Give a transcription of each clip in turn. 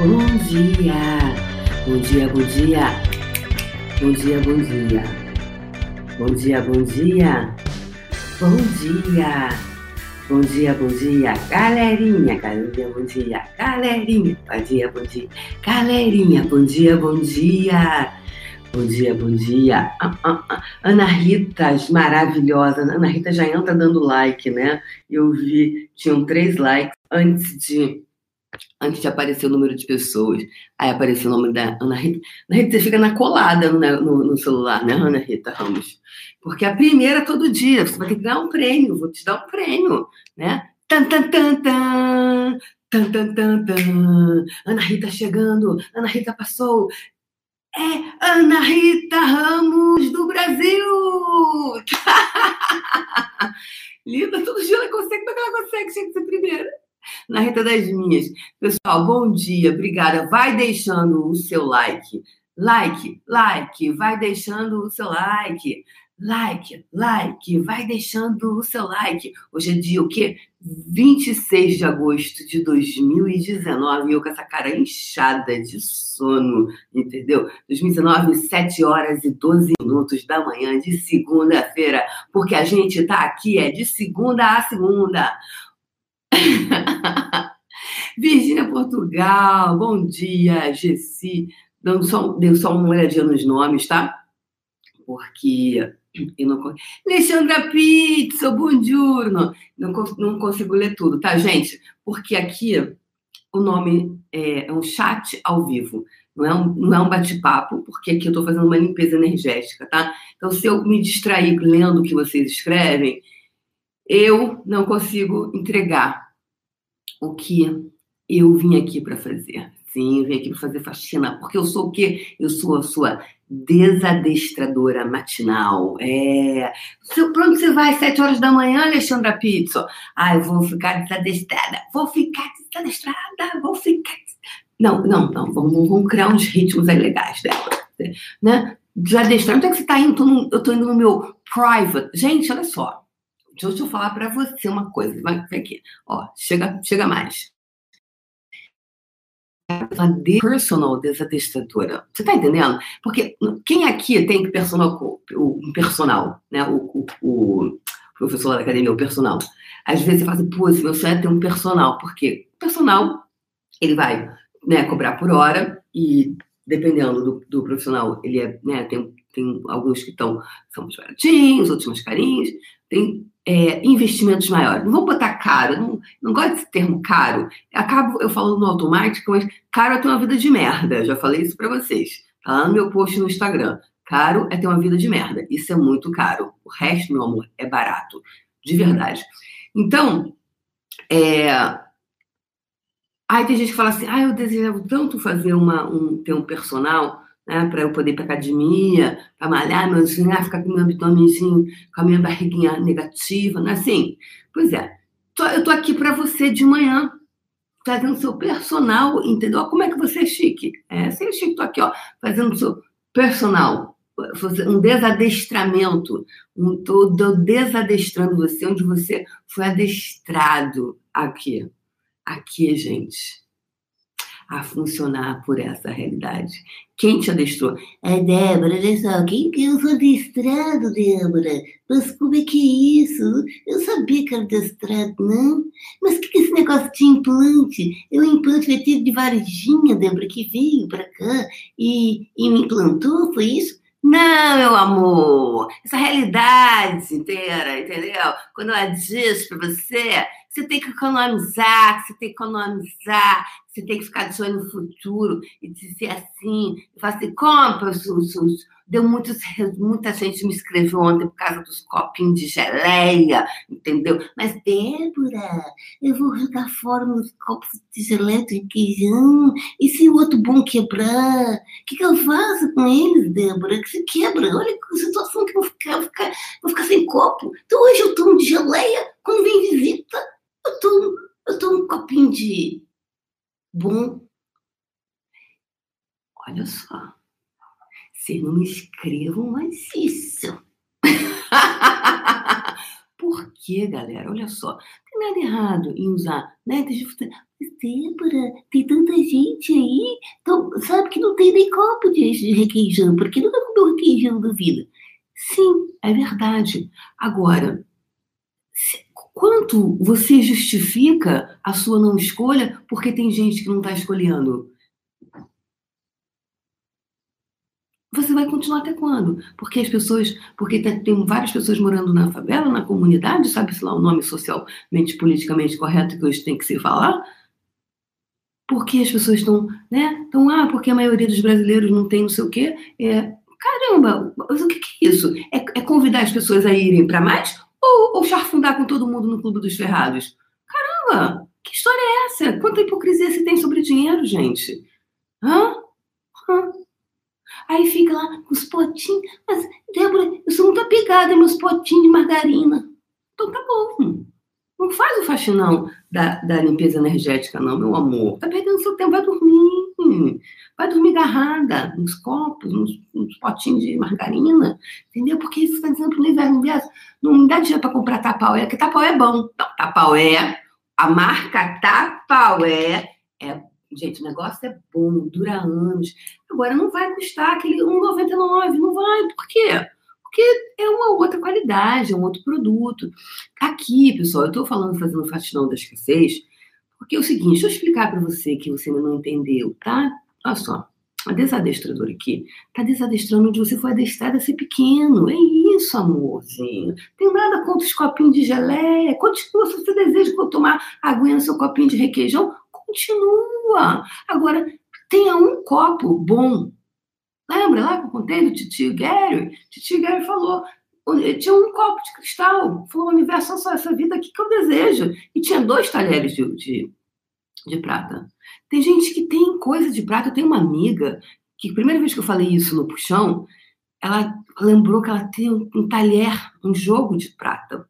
Bom dia! Bom dia, bom dia! Bom dia, bom dia! Bom dia, bom dia! Bom dia! Bom dia, bom dia, galerinha, galerinha, bom dia, galerinha, bom dia, bom dia, galerinha, bom dia, bom dia, bom dia, bom dia. Ah, ah, ah. Ana Rita, maravilhosa, Ana Rita já entra dando like, né? Eu vi, tinham três likes antes de antes de aparecer o número de pessoas. Aí apareceu o nome da Ana Rita. Ana Rita, você fica na colada no, no, no celular, né, Ana Rita Ramos? Porque a primeira todo dia, você vai ter que ganhar um prêmio, vou te dar um prêmio, né? Tan, tan, tan, tan. Tan, tan, tan, tan. Ana Rita chegando, Ana Rita passou, é Ana Rita Ramos do Brasil! Linda, todo dia ela consegue, como é que ela consegue ser primeira? Na Rita das Minhas. Pessoal, bom dia, obrigada. Vai deixando o seu like. Like, like, vai deixando o seu like like, like, vai deixando o seu like. Hoje é dia o quê? 26 de agosto de 2019, e eu com essa cara inchada de sono, entendeu? 2019, 7 horas e 12 minutos da manhã de segunda-feira, porque a gente tá aqui é de segunda a segunda. Virgínia Portugal, bom dia, Gessi. Deu só, deu só uma olhadinha nos nomes, tá? Porque eu não... Alexandra Pizzo, buongiorno. Não, não consigo ler tudo, tá, gente? Porque aqui o nome é, é um chat ao vivo, não é um, não é um bate-papo, porque aqui eu estou fazendo uma limpeza energética, tá? Então, se eu me distrair lendo o que vocês escrevem, eu não consigo entregar o que eu vim aqui para fazer. Sim, eu vim aqui para fazer faxina, porque eu sou o quê? Eu sou a sua desadestradora matinal. É. Para onde você vai às sete horas da manhã, Alexandra Pizzo? Ah, eu vou ficar desadestrada. Vou ficar desadestrada, vou ficar. Não, não, não. Vamos, vamos criar uns ritmos aí legais dela. Né? Desadestrada. Onde é que você está indo? Eu estou indo no meu private. Gente, olha só. Deixa eu falar para você uma coisa. Vai aqui. Ó, chega, chega mais personal desadestradora. Você tá entendendo? Porque quem aqui tem personal, o personal, né? O, o, o professor da academia, o personal. Às vezes você fala assim, pô, se meu sonho é ter um personal, porque o personal, ele vai né, cobrar por hora e dependendo do, do profissional, ele é, né, tem, tem alguns que estão, são mais baratinhos, outros mais carinhos, tem é, investimentos maiores. Não vou botar caro, não, não gosto desse termo caro. Acabo eu falando no automático, mas caro é ter uma vida de merda. Já falei isso para vocês. Tá lá no meu post no Instagram. Caro é ter uma vida de merda. Isso é muito caro. O resto, meu amor, é barato. De verdade. Então, é... Aí tem gente que fala assim, ah, eu desejo tanto fazer uma, um, ter um personal né, para eu poder ir para academia, para malhar, mas assim, ah, ficar com meu abdômenzinho, com a minha barriguinha negativa, não é assim? Pois é, tô, eu tô aqui para você de manhã, fazendo seu personal, entendeu? Como é que você é chique? É, você é chique, tô aqui, ó, fazendo seu personal, um desadestramento, um, tô desadestrando você, onde você foi adestrado aqui. Aqui, gente a funcionar por essa realidade. Quem te adestrou? É, Débora, olha só, quem que eu sou adestrado, Débora? Mas como é que é isso? Eu sabia que era adestrado, não? Mas o que, que é esse negócio de implante? Eu implante vestido de Varginha, Débora, que veio para cá e, e me implantou, foi isso? Não, meu amor, essa realidade inteira, entendeu? Quando ela diz para você você tem que economizar, você tem que economizar, você tem que ficar de olho no futuro e dizer assim, fazer assim, compra os, os, os Deu muitos, muita gente me escreveu ontem por causa dos copinhos de geleia, entendeu? Mas, Débora, eu vou jogar fora meus copos de geleia de queijão. E se o outro bom quebrar? O que, que eu faço com eles, Débora? Que se quebra. Olha que situação que eu vou ficar, vou ficar, vou ficar sem copo. Então hoje eu tomo de geleia, quando vem visita, eu tomo, eu tomo um copinho de bom. Olha só. Vocês não me escrevam mais isso. Por quê, galera? Olha só. tem nada errado em usar, né? Débora, tem tanta gente aí, então, sabe que não tem nem copo de requeijão, porque nunca comeu requeijão da vida. Sim, é verdade. Agora, se, quanto você justifica a sua não escolha porque tem gente que não está escolhendo? Você vai continuar até quando? Porque as pessoas, porque tem várias pessoas morando na favela, na comunidade, sabe-se lá o nome socialmente, politicamente correto que hoje tem que se falar? Porque as pessoas estão, né? Então, ah, porque a maioria dos brasileiros não tem não sei o quê. É, caramba, o que, que é isso? É, é, convidar as pessoas a irem para mais? Ou, charfundar com todo mundo no Clube dos Ferrados? Caramba, que história é essa? Quanta hipocrisia se tem sobre dinheiro, gente? Hã? Hã? Aí fica lá com os potinhos. Mas, Débora, eu sou muito apegada meus potinhos de margarina. Então tá bom. Não faz o faxinão da, da limpeza energética, não, meu amor. Tá perdendo seu tempo, vai dormir. Vai dormir agarrada nos copos, nos, nos potinhos de margarina. Entendeu? Porque isso está dizendo pro universo, universo. Não dá dinheiro para comprar tapaué, porque tapaué é bom. Tapaué, a marca tapaué é Gente, o negócio é bom, dura anos. Agora, não vai custar aquele 1,99, não vai. Por quê? Porque é uma outra qualidade, é um outro produto. Aqui, pessoal, eu estou falando, fazendo faxinão da escassez, porque é o seguinte, deixa eu explicar para você que você não entendeu, tá? Olha só, a desadestradora aqui está desadestrando onde você foi adestrado a ser pequeno. É isso, amorzinho. Tem nada contra os copinhos de geleia. Continua, se você deseja tomar aguinha no seu copinho de requeijão, Continua. Agora, tenha um copo bom. Lembra lá que eu contei do tio Gary? Tio Gary falou, tinha um copo de cristal. Falou, universo é só essa vida aqui que eu desejo. E tinha dois talheres de, de, de prata. Tem gente que tem coisa de prata. Eu tenho uma amiga que, primeira vez que eu falei isso no puxão, ela lembrou que ela tem um talher, um jogo de prata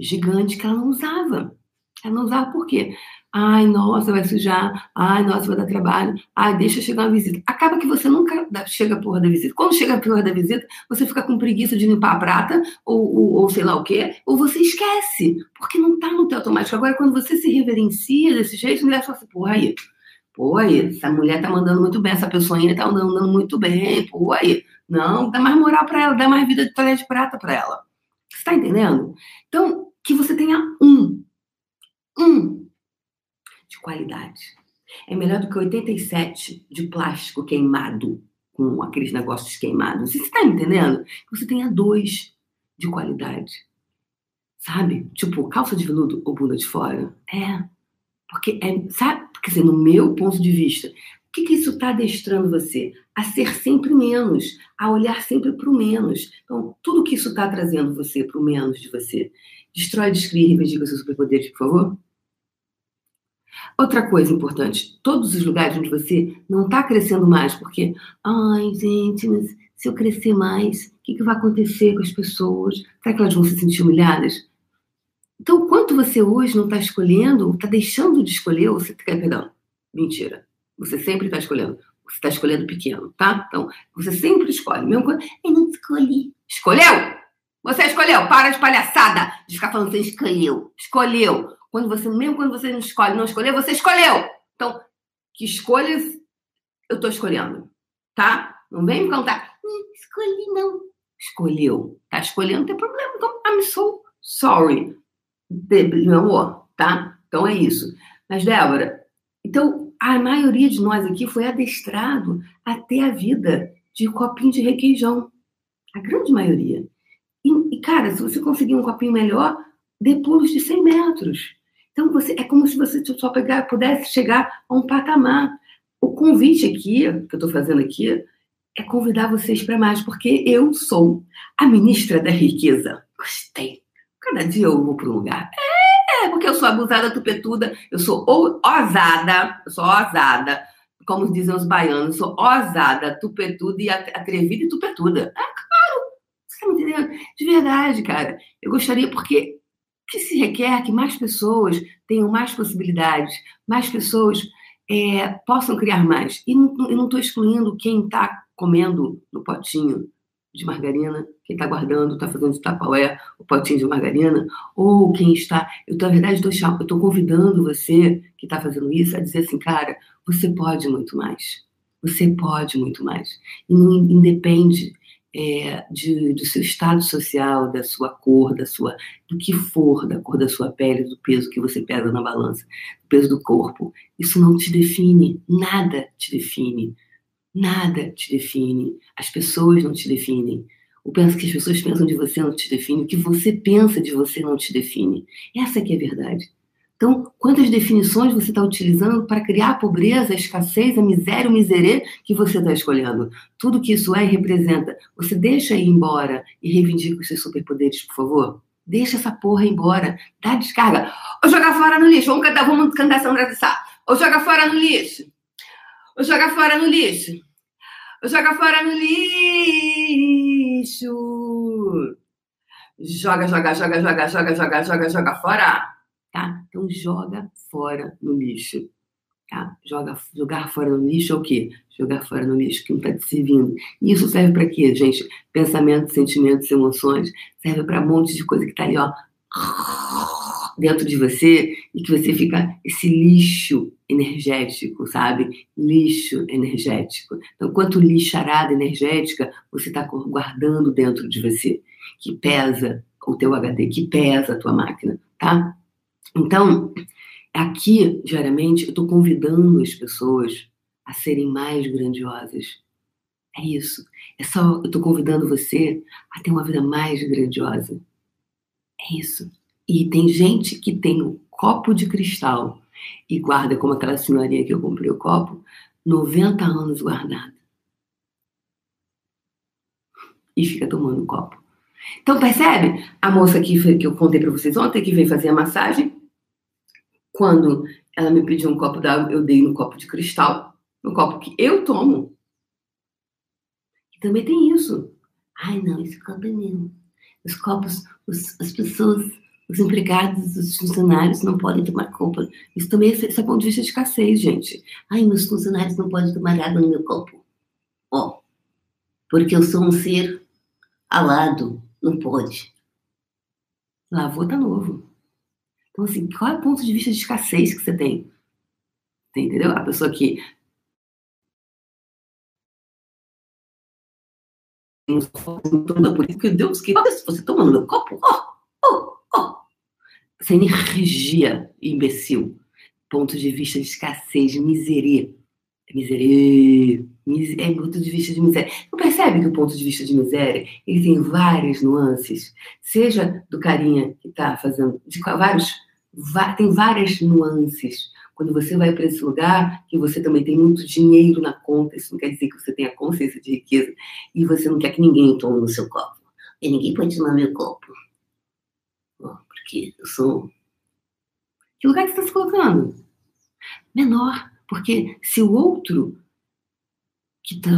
gigante que ela não usava. Ela não usava por quê? Ai, nossa, vai sujar. Ai, nossa, vai dar trabalho. Ai, deixa chegar uma visita. Acaba que você nunca chega a porra da visita. Quando chega a porra da visita, você fica com preguiça de limpar a prata, ou, ou, ou sei lá o quê, ou você esquece, porque não tá no teu automático. Agora, quando você se reverencia desse jeito, a mulher fala assim, porra aí, pô aí, essa mulher tá mandando muito bem, essa pessoa ainda tá andando muito bem, pô aí. Não, dá mais moral para ela, dá mais vida de talher de prata para ela. Você tá entendendo? Então, que você tenha um. Um qualidade. É melhor do que 87 de plástico queimado, com aqueles negócios queimados. Você está entendendo? Você tenha dois de qualidade. Sabe? Tipo, calça de veludo ou bunda de fora. É. Porque é, sabe? Porque assim, no meu ponto de vista, o que, que isso está adestrando você? A ser sempre menos, a olhar sempre para o menos. Então, tudo que isso está trazendo você para o menos de você. Destrói, descreve e reivindica seus superpoderes, por favor. Outra coisa importante, todos os lugares onde você não está crescendo mais, porque, ai, gente, mas se eu crescer mais, o que, que vai acontecer com as pessoas? Será que elas vão se sentir humilhadas? Então, quanto você hoje não está escolhendo, está deixando de escolher, ou você quer, perdão, mentira. Você sempre está escolhendo. Você está escolhendo pequeno, tá? Então, você sempre escolhe. Mesmo quando. Eu não escolhi. Escolheu! Você escolheu! Para de palhaçada de ficar falando você escolheu. Escolheu. Quando você, mesmo quando você não escolhe, não escolheu, você escolheu. Então, que escolhas eu estou escolhendo, tá? Não vem me contar. Hum, escolhi não. Escolheu. Tá escolhendo, não tem problema. Então, I'm so sorry. Meu amor, tá? Então é isso. Mas, Débora, então a maioria de nós aqui foi adestrado a ter a vida de copinho de requeijão. A grande maioria. E, e cara, se você conseguir um copinho melhor, dê pulos de 100 metros. Então, você, é como se você só pegar, pudesse chegar a um patamar. O convite aqui, que eu estou fazendo aqui, é convidar vocês para mais, porque eu sou a ministra da riqueza. Gostei. Cada dia eu vou para um lugar. É, porque eu sou abusada, tupetuda, eu sou ousada, eu sou ousada, como dizem os baianos, sou ousada, tupetuda e atrevida e tupetuda. É claro, você está me entendendo? De verdade, cara. Eu gostaria, porque que se requer que mais pessoas tenham mais possibilidades, mais pessoas é, possam criar mais. E não estou excluindo quem está comendo no potinho de margarina, quem está guardando, está fazendo de tapaué, potinho de margarina, ou quem está. Eu, na verdade, estou convidando você que está fazendo isso a dizer assim, cara, você pode muito mais. Você pode muito mais. E não independe é, de, do seu estado social, da sua cor, da sua, do que for, da cor da sua pele, do peso que você pesa na balança, do peso do corpo. Isso não te define, nada te define. Nada te define. As pessoas não te definem. O que as pessoas pensam de você não te define. O que você pensa de você não te define. Essa que é a verdade. Então, quantas definições você está utilizando para criar a pobreza, a escassez, a miséria, o miserê que você está escolhendo? Tudo que isso é e representa. Você deixa ir embora e reivindica os seus superpoderes, por favor? Deixa essa porra embora. Dá descarga. Ou jogar fora no lixo. Vamos cantar, vamos cantar essa Sá. Ou joga fora no lixo. Ou joga fora no lixo. Ou joga fora no lixo. Joga, joga, joga, joga, joga, joga, joga, joga fora? Então joga fora no lixo, tá? Joga, jogar fora no lixo é o quê? Jogar fora no lixo que não está te servindo. E isso serve para quê, gente? Pensamentos, sentimentos, emoções, serve para um monte de coisa que está ali, ó, dentro de você e que você fica esse lixo energético, sabe? Lixo energético. Então, quanto lixarada energética você está guardando dentro de você, que pesa o teu HD, que pesa a tua máquina, tá? Então, aqui, diariamente, eu estou convidando as pessoas a serem mais grandiosas. É isso. É só, eu estou convidando você a ter uma vida mais grandiosa. É isso. E tem gente que tem um copo de cristal e guarda, como aquela senhorinha que eu comprei o copo, 90 anos guardado. E fica tomando o copo. Então, percebe? A moça que, que eu contei para vocês ontem, que veio fazer a massagem, quando ela me pediu um copo d'água, eu dei no copo de cristal, no copo que eu tomo. E também tem isso. Ai, não, esse copo é meu. Os copos, os, as pessoas, os empregados, os funcionários não podem tomar copo. Isso também é, isso é ponto de vista de escassez, gente. Ai, meus funcionários não podem tomar água no meu copo. Ó, oh, porque eu sou um ser alado, não pode. Lavou, tá novo. Então, assim, qual é o ponto de vista de escassez que você tem? Entendeu? A pessoa que por isso que Deus que você toma no meu copo, ó, ó, ó. Essa energia, imbecil. Ponto de vista de escassez, de miséria. Miséria. É ponto de vista de miséria. Não percebe que o ponto de vista de miséria ele tem várias nuances, seja do carinha que está fazendo, de vários tem várias nuances. Quando você vai para esse lugar, que você também tem muito dinheiro na conta, isso não quer dizer que você tenha consciência de riqueza, e você não quer que ninguém tome no seu copo. E ninguém pode tomar meu copo. porque eu sou. Que lugar que você está se colocando? Menor. Porque se o outro, que está,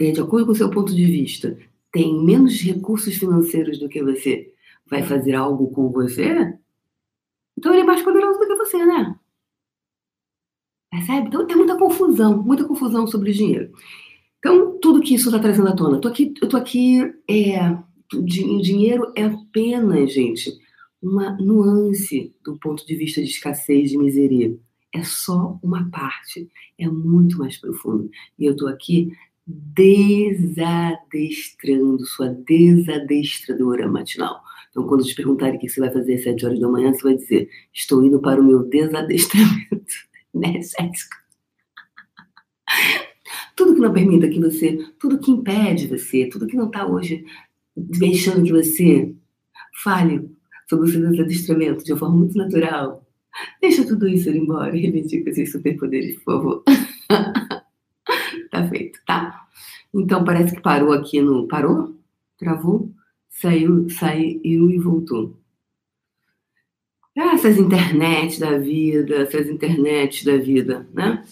é, de acordo com o seu ponto de vista, tem menos recursos financeiros do que você, vai fazer algo com você, então ele é mais poderoso do que você, né? Percebe? Então tem muita confusão, muita confusão sobre o dinheiro. Então, tudo que isso está trazendo à tona. Tô aqui, eu tô aqui é, o dinheiro é apenas, gente, uma nuance do ponto de vista de escassez, de miséria. É só uma parte, é muito mais profundo. E eu estou aqui desadestrando, sua desadestradora matinal. Então, quando te perguntarem o que você vai fazer às 7 horas da manhã, você vai dizer: Estou indo para o meu desadestramento energético. tudo que não permita que você, tudo que impede você, tudo que não está hoje deixando que você fale sobre o seu desadestramento de uma forma muito natural, deixa tudo isso ir embora e reivindica esses superpoderes, por favor. tá feito, tá? Então parece que parou aqui no. Parou? Travou? Saiu, saiu e voltou. Ah, essas internet da vida, essas internet da vida, né?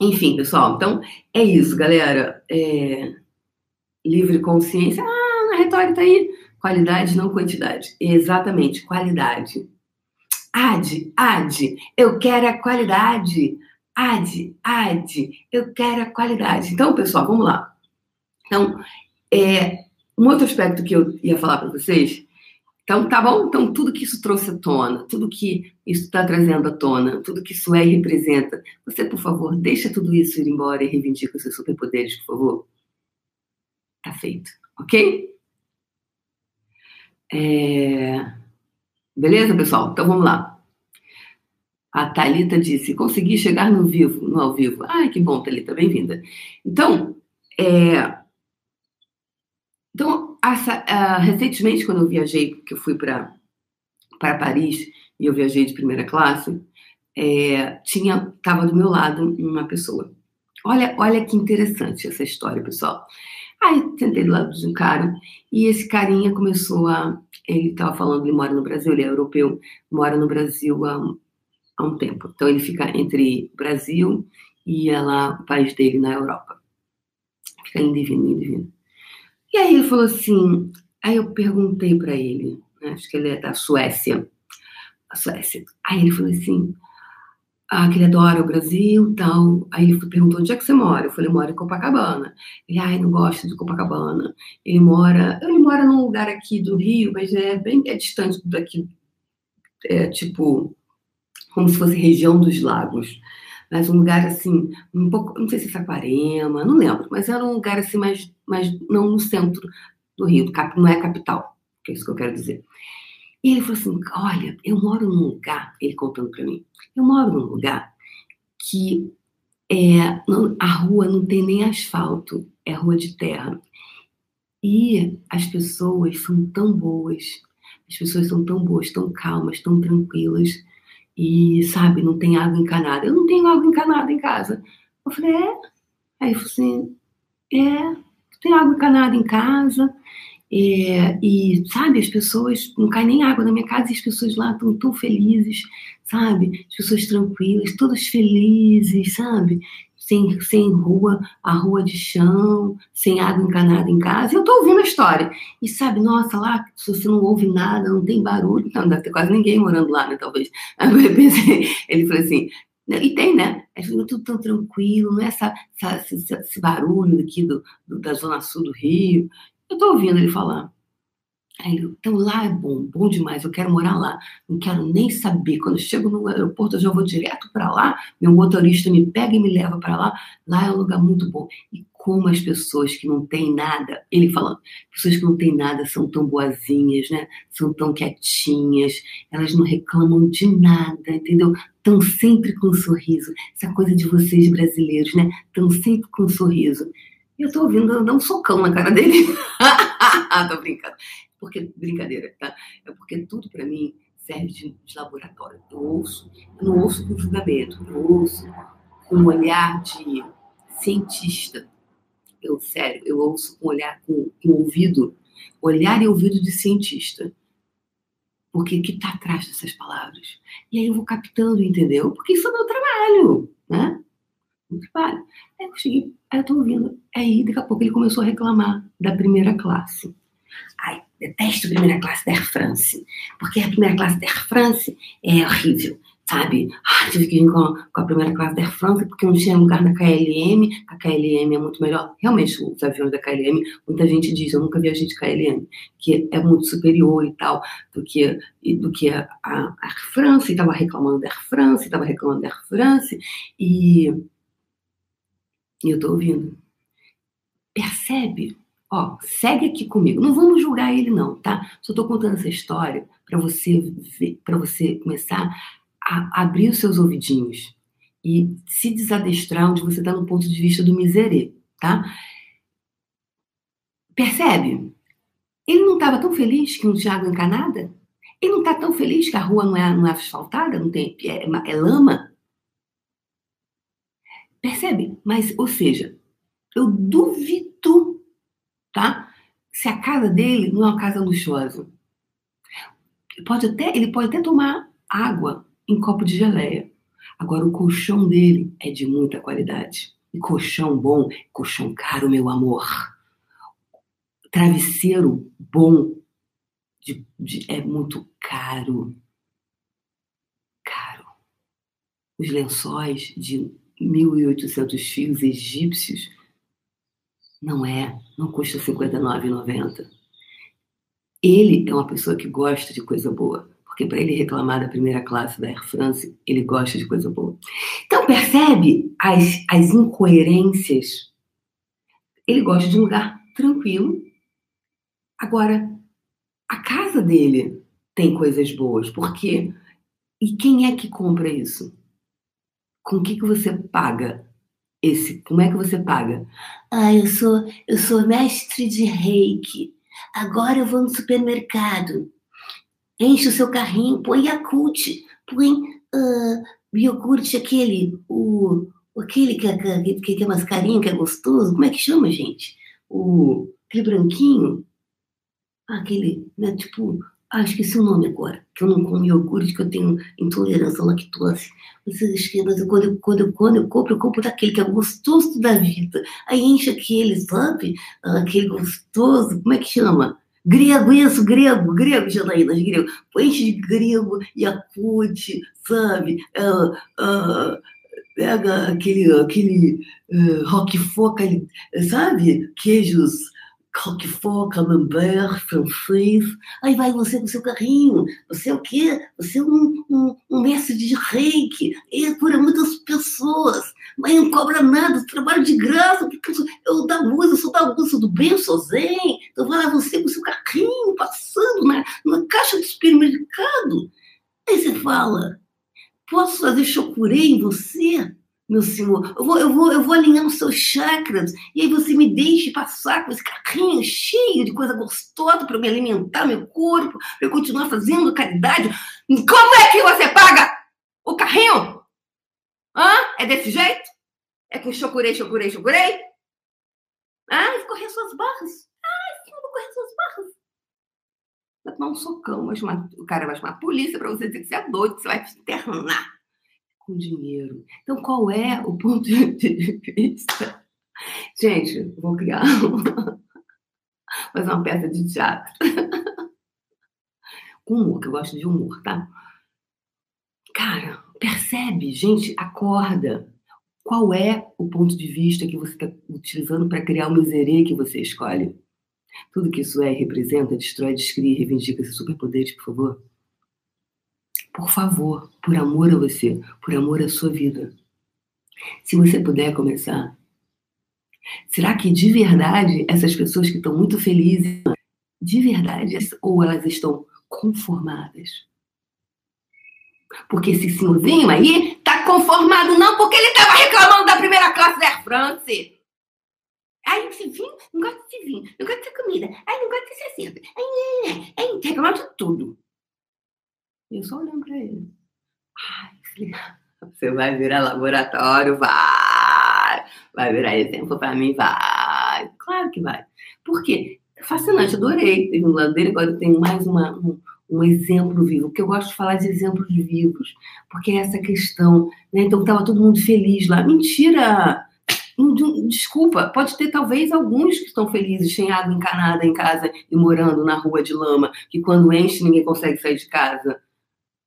Enfim, pessoal, então é isso, galera. É... Livre consciência. Ah, na retórica tá aí. Qualidade, não quantidade. Exatamente, qualidade. Ad, ad, eu quero a qualidade. Ad, ad, eu quero a qualidade. Então, pessoal, vamos lá. Então, é, um outro aspecto que eu ia falar para vocês Então, tá bom? Então, tudo que isso trouxe à tona, tudo que isso está trazendo à tona, tudo que isso é e representa, você, por favor, deixa tudo isso ir embora e reivindica os seus superpoderes, por favor. Tá feito, ok? É... Beleza, pessoal? Então, vamos lá. A Thalita disse, consegui chegar no vivo, no ao vivo. Ai, que bom, Thalita, bem-vinda. Então, é... Então, essa, uh, recentemente, quando eu viajei, que eu fui para Paris e eu viajei de primeira classe, é, tinha estava do meu lado uma pessoa. Olha, olha que interessante essa história, pessoal. Aí sentei do lado de um cara e esse carinha começou a. Ele estava falando, ele mora no Brasil, ele é europeu, mora no Brasil há, há um tempo. Então ele fica entre Brasil e lá, o país dele na Europa. Fica e vindo. E aí ele falou assim, aí eu perguntei para ele, né, acho que ele é da Suécia, a Suécia. Aí ele falou assim, ah, que ele adora o Brasil tal. Aí ele perguntou, onde é que você mora? Eu falei, moro em Copacabana. Ele, ai, não gosta de Copacabana. Ele mora, ele mora num lugar aqui do Rio, mas é bem é distante daqui, é tipo, como se fosse região dos lagos mas um lugar assim, um pouco, não sei se é Saquarema, não lembro, mas era um lugar assim, mais, mais não no centro do Rio, não é capital, que é isso que eu quero dizer. E ele falou assim: Olha, eu moro num lugar, ele contando para mim, eu moro num lugar que é, não, a rua não tem nem asfalto, é rua de terra. E as pessoas são tão boas, as pessoas são tão boas, tão calmas, tão tranquilas e, sabe, não tem água encanada. Eu não tenho água encanada em casa. Eu falei, é? Aí ele falou assim, é, tem água encanada em casa. É, e, sabe, as pessoas, não cai nem água na minha casa e as pessoas lá estão tão felizes, sabe? As pessoas tranquilas, todas felizes, sabe? Sem, sem rua, a rua de chão, sem água encanada em casa. Eu estou ouvindo a história. E sabe, nossa, lá, se você não ouve nada, não tem barulho, então, deve ter quase ninguém morando lá, né, talvez. Eu pensei, ele falou assim, e tem, né? É tudo tão tranquilo, não é essa, essa esse, esse, barulho aqui do, do, da zona sul do Rio. Eu estou ouvindo ele falar. Aí ele, então lá é bom, bom demais, eu quero morar lá, não quero nem saber. Quando eu chego no aeroporto, eu já vou direto para lá, meu motorista me pega e me leva para lá. Lá é um lugar muito bom. E como as pessoas que não têm nada, ele falando, pessoas que não têm nada são tão boazinhas, né? São tão quietinhas, elas não reclamam de nada, entendeu? Estão sempre com um sorriso. Essa coisa de vocês brasileiros, né? Estão sempre com um sorriso. E eu tô ouvindo dar um socão na cara dele. tô brincando porque brincadeira, tá? É porque tudo para mim serve de, de, laboratório. Eu ouço, eu não ouço com julgamento, eu ouço com um olhar de cientista. Eu, sério, eu ouço com olhar, com, com ouvido, olhar e ouvido de cientista. Porque que está atrás dessas palavras? E aí eu vou captando, entendeu? Porque isso é meu trabalho, né? Meu trabalho. Aí eu cheguei, aí eu tô ouvindo. Aí daqui a pouco ele começou a reclamar da primeira classe. Ai, detesto a primeira classe da Air France, porque a primeira classe da Air France é horrível, sabe? Ah, tive que vir com, com, a primeira classe da Air France porque não tinha lugar na KLM, a KLM é muito melhor. Realmente, os aviões da KLM, muita gente diz, eu nunca viajei de KLM, que é muito superior e tal do que, do que a, a Air France, estava reclamando da Air France, estava reclamando da Air France, e, e eu estou ouvindo. Percebe Ó, segue aqui comigo. Não vamos julgar ele não, tá? Só estou contando essa história para você para você começar a abrir os seus ouvidinhos e se desadestrar onde você está no ponto de vista do miserê, tá? Percebe? Ele não estava tão feliz que não tinha água encanada? Ele não está tão feliz que a rua não é, não é asfaltada, não tem é, é lama? Percebe? Mas, ou seja, eu duvido tá? Se a casa dele não é uma casa luxuosa. Ele pode até, ele pode até tomar água em copo de geleia. Agora, o colchão dele é de muita qualidade. E colchão bom, colchão caro, meu amor. Travesseiro bom de, de, é muito caro. Caro. Os lençóis de 1.800 fios egípcios não é, não custa R$ 59,90. Ele é uma pessoa que gosta de coisa boa. Porque para ele reclamar da primeira classe da Air France, ele gosta de coisa boa. Então, percebe as, as incoerências? Ele gosta de um lugar tranquilo. Agora, a casa dele tem coisas boas. Por quê? E quem é que compra isso? Com o que, que você paga esse? Como é que você paga? Ah, eu sou, eu sou mestre de reiki. Agora eu vou no supermercado. Enche o seu carrinho, põe Yakult, põe uh, iogurte aquele, o, aquele que, que, que tem umas carinhas, que é gostoso. Como é que chama, gente? O, aquele branquinho. Aquele, né, tipo, ah, esqueci o nome agora, que eu não como iogurte, que eu tenho intolerância à lactose. Mas, mas quando, eu, quando, eu, quando eu compro, eu compro daquele que é gostoso da vida. Aí enche aquele, sabe? Aquele gostoso, como é que chama? Grego, isso, grego, grego, Janaína, grego. Enche de grego, Yakut, sabe? Uh, uh, pega aquele, aquele uh, roquefort, sabe? Queijos roquefort, camembert, francês. Aí vai você com seu carrinho. Você é o quê? Você é um, um, um mestre de reiki. E cura muitas pessoas. Mas não cobra nada, trabalho de graça. Eu da luz, eu sou da do bem, eu sou zen. Então vai lá você com seu carrinho, passando na, na caixa do supermercado. Aí você fala, posso fazer chocurei em você? Meu senhor. Eu vou, eu vou, eu vou alinhando os seus chakras e aí você me deixe passar com esse carrinho cheio de coisa gostosa para me alimentar meu corpo, para eu continuar fazendo caridade. Como é que você paga o carrinho? Hã? É desse jeito? É com chocurei, chocurei, chocurei? Ah, vou correr suas barras. Ah, sim, vou correr suas barras. Vai tomar um socão, vai chamar, o cara vai chamar a polícia para você dizer que você é doido, você vai se internar com dinheiro. Então, qual é o ponto de vista? Gente, vou criar uma, fazer uma peça de teatro. Com humor, que eu gosto de humor, tá? Cara, percebe, gente, acorda. Qual é o ponto de vista que você está utilizando para criar o miserê que você escolhe? Tudo que isso é, representa, destrói, descreve, reivindica esses superpoderes, por favor. Por favor, por amor a você, por amor à sua vida. Se você puder começar. Será que de verdade essas pessoas que estão muito felizes, de verdade, ou elas estão conformadas? Porque esse senhorzinho aí tá conformado não porque ele tava reclamando da primeira classe da Air France. Ai, esse vinho, não gosto desse vinho, não gosto dessa comida, ai, não gosto desse assento, ai, ai, ai, ai, reclamando de tudo. E eu só olhando para ele. Ai, você vai virar laboratório, vai. Vai virar exemplo para mim, vai. Claro que vai. Por quê? Fascinante, adorei. Teve um lado dele, agora eu tenho mais uma, um, um exemplo vivo, porque eu gosto de falar de exemplos vivos, porque é essa questão, né? Então estava todo mundo feliz lá. Mentira! Desculpa, pode ter talvez alguns que estão felizes sem água encanada em casa e morando na rua de lama, que quando enche ninguém consegue sair de casa.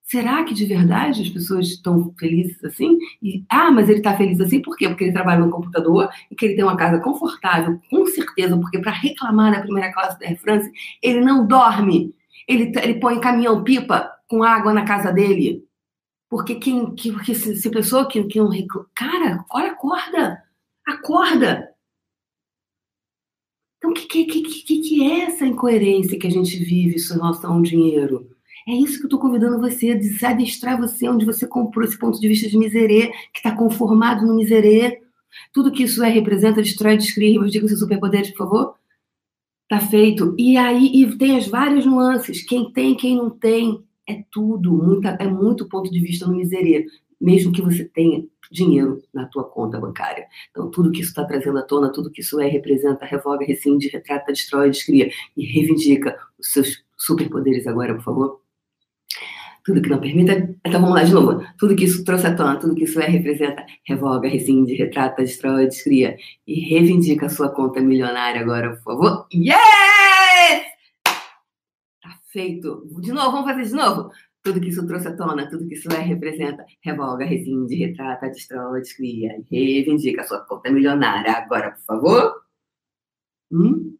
Será que de verdade as pessoas estão felizes assim? E, ah, mas ele está feliz assim por quê? Porque ele trabalha no computador e que ele tem uma casa confortável, com certeza, porque para reclamar na primeira classe da Air France, ele não dorme. Ele, ele põe caminhão-pipa com água na casa dele. Porque quem que, porque se, se pessoa que, que não reclama. Cara, olha, acorda! Acorda! Então, o que, que, que, que, é essa incoerência que a gente vive em relação ao dinheiro? É isso que eu estou convidando você, de se adestrar você onde você comprou esse ponto de vista de miserê, que está conformado no miserê. Tudo que isso é, representa, destrói, descreve, diga seus superpoderes, por favor. Tá feito. E aí e tem as várias nuances. Quem tem, quem não tem. É tudo. Muita, é muito ponto de vista no miserê. Mesmo que você tenha dinheiro na tua conta bancária. Então, tudo que isso está trazendo à tona, tudo que isso é, representa, revoga, rescinde, retrata, destrói, descria e reivindica os seus superpoderes agora, por favor tudo que não permita. Então vamos lá de novo. Tudo que isso trouxe à tona, tudo que isso é, representa, revoga, rescinde, retrata, destrói, descria e reivindica a sua conta milionária agora, por favor. Yes! Tá feito. De novo, vamos fazer de novo. Tudo que isso trouxe à tona, tudo que isso é, representa, revoga, rescinde, retrata, destrói, descria e reivindica a sua conta milionária agora, por favor. Hum?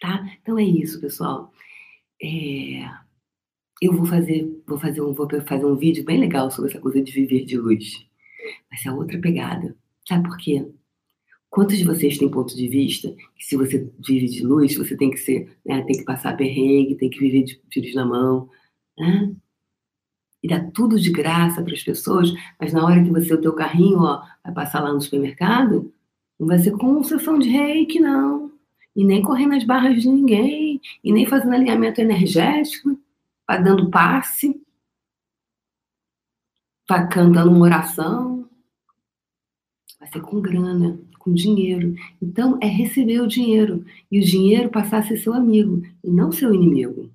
tá? Então é isso, pessoal. É... Eu vou fazer, vou fazer um, vou fazer um vídeo bem legal sobre essa coisa de viver de luz. Vai ser outra pegada. Sabe por quê? Quantos de vocês têm ponto de vista que se você vive de luz, você tem que ser, né, tem que passar perrengue, tem que viver de filhos na mão, né? E dá tudo de graça para as pessoas, mas na hora que você, o teu carrinho, ó, vai passar lá no supermercado, não vai ser com sessão de reiki, não. E nem correndo as barras de ninguém, e nem fazendo alinhamento energético, vai dando passe, vai cantando uma oração. Vai ser com grana, com dinheiro. Então, é receber o dinheiro. E o dinheiro passar a ser seu amigo, e não seu inimigo.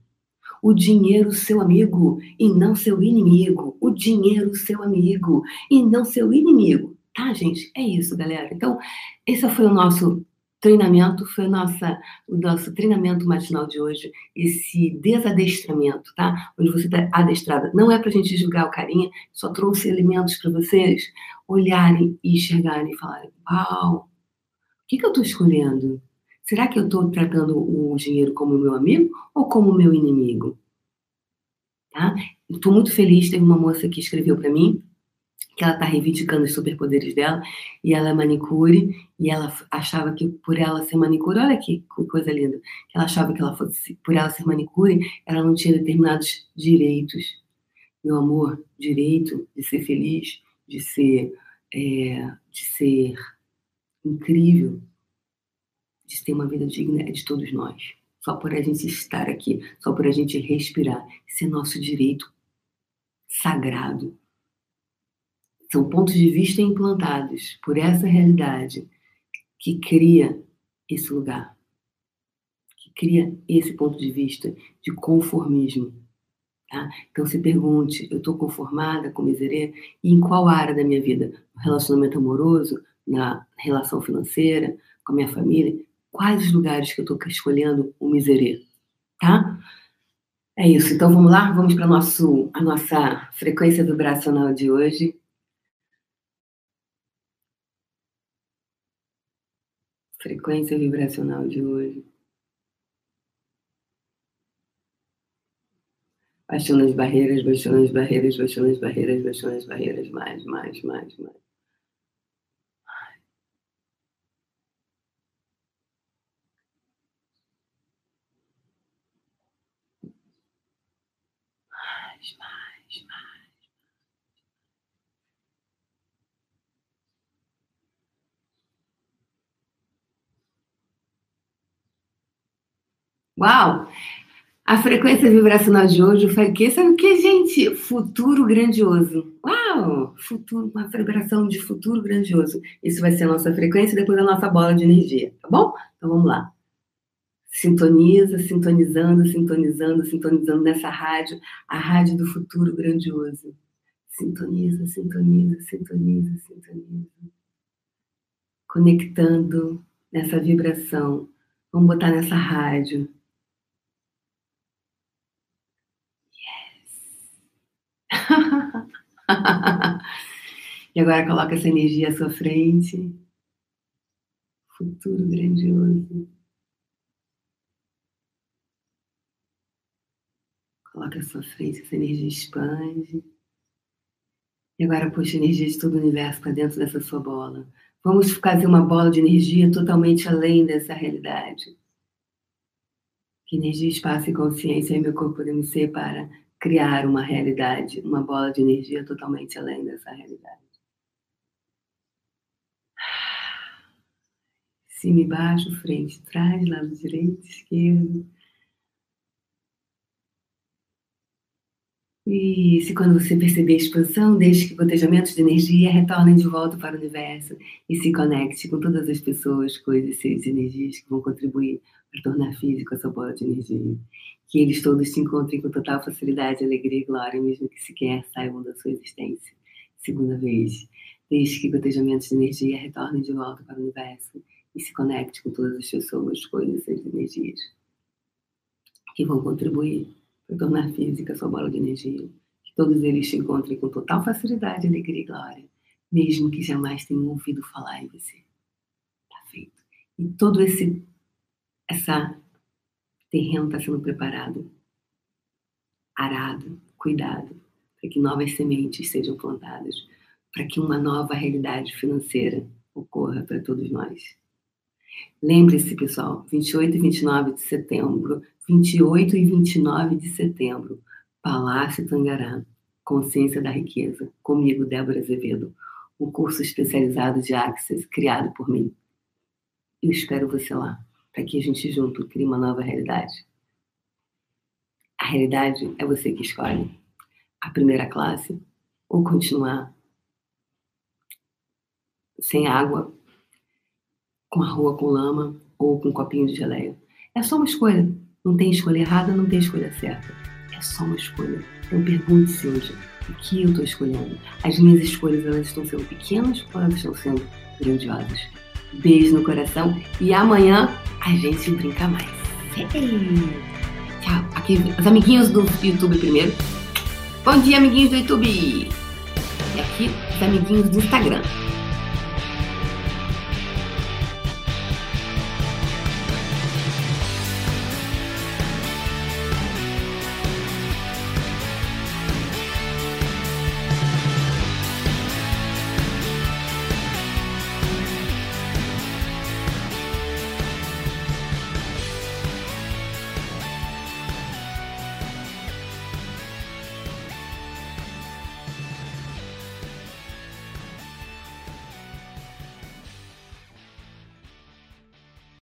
O dinheiro, seu amigo, e não seu inimigo. O dinheiro, seu amigo, e não seu inimigo. Tá, gente? É isso, galera. Então, esse foi o nosso treinamento, foi nossa, o nosso treinamento matinal de hoje, esse desadestramento, tá? Onde você está adestrada. Não é para a gente julgar o carinha, só trouxe elementos para vocês olharem e enxergarem e falarem: Uau, o que, que eu estou escolhendo? Será que eu estou tratando o dinheiro como meu amigo ou como meu inimigo? Tá? Estou muito feliz. Teve uma moça que escreveu para mim que ela está reivindicando os superpoderes dela, e ela é manicure, e ela achava que por ela ser manicure, olha que coisa linda, que ela achava que ela fosse, por ela ser manicure, ela não tinha determinados direitos. Meu amor, direito de ser feliz, de ser, é, de ser incrível, de ter uma vida digna é de todos nós. Só por a gente estar aqui, só por a gente respirar, isso é nosso direito sagrado são pontos de vista implantados por essa realidade que cria esse lugar, que cria esse ponto de vista de conformismo. Tá? Então se pergunte: eu estou conformada com miserê? E em qual área da minha vida? No relacionamento amoroso, na relação financeira, com a minha família? Quais os lugares que eu estou escolhendo o miserê? Tá? É isso. Então vamos lá, vamos para a nossa frequência vibracional de hoje. Frequência vibracional de hoje. Baixando as barreiras, baixando as barreiras, baixando as barreiras, baixando as barreiras, mais, mais, mais, mais. Mais, mais, mais. Uau! A frequência vibracional de hoje foi o quê? Sabe o que, gente? Futuro grandioso. Uau! Futuro, uma vibração de futuro grandioso. Isso vai ser a nossa frequência depois a nossa bola de energia, tá bom? Então vamos lá. Sintoniza, sintonizando, sintonizando, sintonizando nessa rádio, a rádio do futuro grandioso. Sintoniza, sintoniza, sintoniza, sintoniza. Conectando nessa vibração. Vamos botar nessa rádio e agora coloca essa energia à sua frente. Futuro grandioso. Coloca à sua frente, essa energia expande. E agora puxa a energia de todo o universo para dentro dessa sua bola. Vamos fazer uma bola de energia totalmente além dessa realidade. Que energia, espaço e consciência em meu corpo podemos ser para criar uma realidade, uma bola de energia totalmente além dessa realidade. Cima e baixo, frente, trás, lado direito, esquerdo. E se quando você perceber a expansão, deixe que gotejamentos de energia retornem de volta para o universo e se conecte com todas as pessoas, coisas, seres e energias que vão contribuir para tornar físico essa bola de energia que eles todos se encontrem com total facilidade, alegria e glória, mesmo que sequer saibam da sua existência. Segunda vez, deixe que gotejamentos de energia retornem de volta para o universo e se conecte com todas as pessoas, coisas e energias que vão contribuir para tornar física sua bola de energia. Que todos eles se encontrem com total facilidade, alegria e glória, mesmo que jamais tenham ouvido falar em você. Tá feito. E todo esse essa terreno está sendo preparado, arado, cuidado, para que novas sementes sejam plantadas, para que uma nova realidade financeira ocorra para todos nós. Lembre-se, pessoal, 28 e 29 de setembro, 28 e 29 de setembro, Palácio Tangará, Consciência da Riqueza, comigo, Débora Azevedo, um curso especializado de Access criado por mim. Eu espero você lá para que a gente junto crie uma nova realidade. A realidade é você que escolhe. A primeira classe ou continuar sem água, com a rua com lama ou com um copinho de geleia. É só uma escolha. Não tem escolha errada, não tem escolha certa. É só uma escolha. Então pergunte-se hoje o que eu estou escolhendo. As minhas escolhas elas estão sendo pequenas ou elas estão sendo grandiosas? Beijo no coração e amanhã a gente brinca mais. Tchau. Aqui, os amiguinhos do YouTube primeiro. Bom dia, amiguinhos do YouTube. E aqui, os amiguinhos do Instagram.